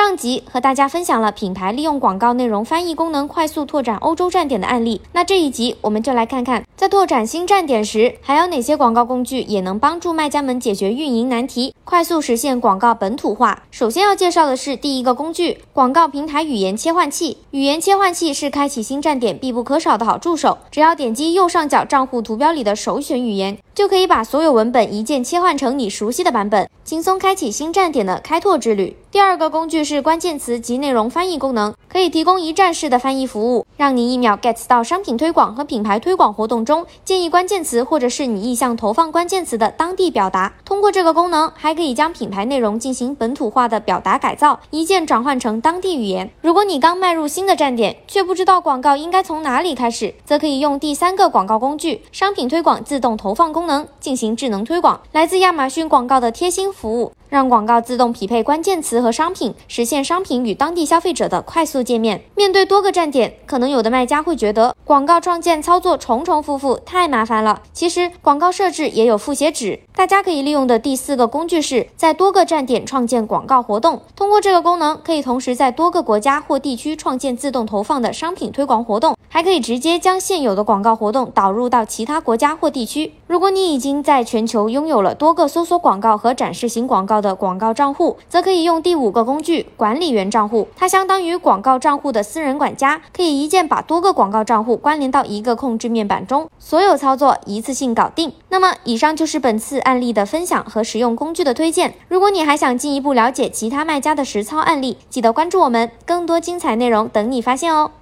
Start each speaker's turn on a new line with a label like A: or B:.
A: 上集和大家分享了品牌利用广告内容翻译功能快速拓展欧洲站点的案例。那这一集我们就来看看，在拓展新站点时，还有哪些广告工具也能帮助卖家们解决运营难题，快速实现广告本土化。首先要介绍的是第一个工具——广告平台语言切换器。语言切换器是开启新站点必不可少的好助手。只要点击右上角账户图标里的首选语言，就可以把所有文本一键切换成你熟悉的版本，轻松开启新站点的开拓之旅。第二个工具是关键词及内容翻译功能，可以提供一站式的翻译服务，让你一秒 get 到商品推广和品牌推广活动中建议关键词或者是你意向投放关键词的当地表达。通过这个功能，还可以将品牌内容进行本土化的表达改造，一键转换成当地语言。如果你刚迈入新的站点，却不知道广告应该从哪里开始，则可以用第三个广告工具——商品推广自动投放功能进行智能推广。来自亚马逊广告的贴心服务。让广告自动匹配关键词和商品，实现商品与当地消费者的快速界面。面对多个站点，可能有的卖家会觉得广告创建操作重重复复，太麻烦了。其实广告设置也有复写纸，大家可以利用的第四个工具是在多个站点创建广告活动。通过这个功能，可以同时在多个国家或地区创建自动投放的商品推广活动，还可以直接将现有的广告活动导入到其他国家或地区。如果你已经在全球拥有了多个搜索广告和展示型广告，的广告账户，则可以用第五个工具——管理员账户。它相当于广告账户的私人管家，可以一键把多个广告账户关联到一个控制面板中，所有操作一次性搞定。那么，以上就是本次案例的分享和实用工具的推荐。如果你还想进一步了解其他卖家的实操案例，记得关注我们，更多精彩内容等你发现哦。